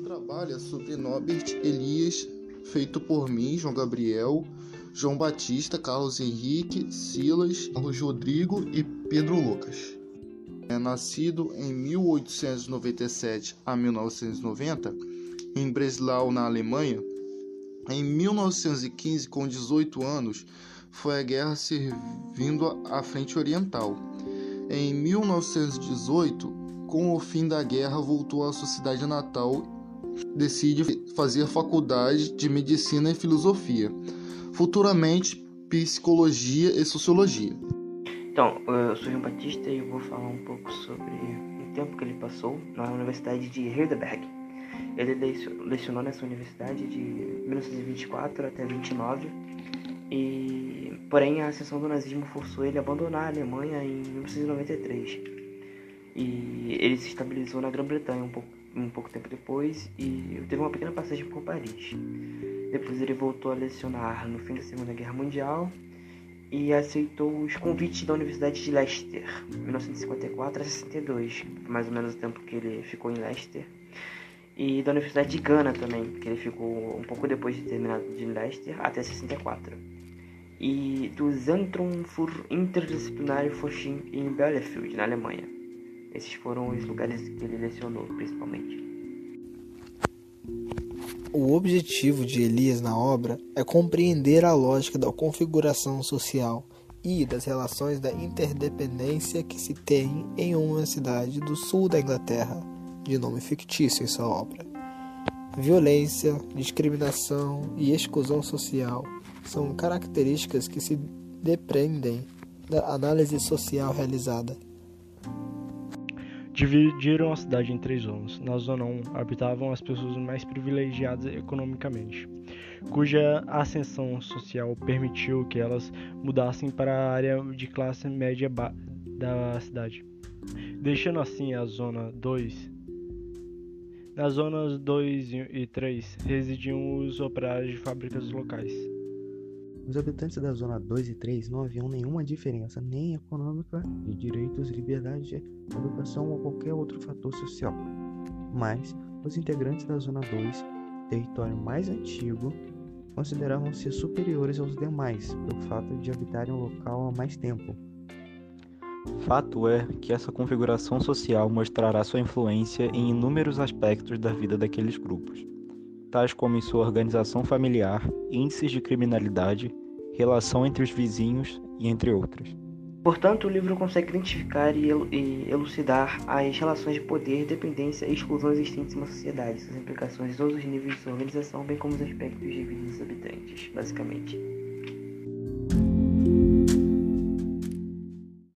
trabalha sobre Norbert Elias, feito por mim, João Gabriel, João Batista, Carlos Henrique, Silas, Carlos Rodrigo e Pedro Lucas. É nascido em 1897 a 1990 em Breslau, na Alemanha. Em 1915, com 18 anos, foi à guerra servindo à Frente Oriental. Em 1918, com o fim da guerra, voltou à sua cidade natal. Decide fazer faculdade de medicina e filosofia futuramente psicologia e sociologia. Então, eu sou João Batista e eu vou falar um pouco sobre o tempo que ele passou na Universidade de Heidelberg. Ele lecionou nessa universidade de 1924 até 29 e porém a ascensão do nazismo forçou ele a abandonar a Alemanha em 1993 e ele se estabilizou na Grã-Bretanha um pouco, um pouco tempo depois e teve uma pequena passagem por Paris. Depois ele voltou a lecionar no fim da Segunda Guerra Mundial e aceitou os convites da Universidade de Leicester, 1954 a 62, mais ou menos o tempo que ele ficou em Leicester, e da Universidade de Gana também, que ele ficou um pouco depois de terminar de Leicester, até 64. E do Zentrum für Interdisciplinary Forschung em Bielefeld, na Alemanha. Esses foram os lugares que ele lecionou, principalmente. O objetivo de Elias na obra é compreender a lógica da configuração social e das relações da interdependência que se tem em uma cidade do sul da Inglaterra, de nome fictício em sua obra. Violência, discriminação e exclusão social são características que se dependem da análise social realizada. Dividiram a cidade em três zonas. Na zona 1 habitavam as pessoas mais privilegiadas economicamente, cuja ascensão social permitiu que elas mudassem para a área de classe média da cidade, deixando assim a zona 2. Nas zonas 2 e 3 residiam os operários de fábricas locais. Os habitantes da Zona 2 e 3 não haviam nenhuma diferença, nem econômica, de direitos, liberdade, educação ou qualquer outro fator social. Mas os integrantes da Zona 2, território mais antigo, consideravam-se superiores aos demais pelo fato de habitarem o local há mais tempo. Fato é que essa configuração social mostrará sua influência em inúmeros aspectos da vida daqueles grupos tais como em sua organização familiar, índices de criminalidade, relação entre os vizinhos e entre outros. Portanto, o livro consegue identificar e elucidar as relações de poder, dependência e exclusão existentes em uma sociedade, suas implicações em todos os níveis de sua organização, bem como os aspectos de vida dos habitantes, basicamente.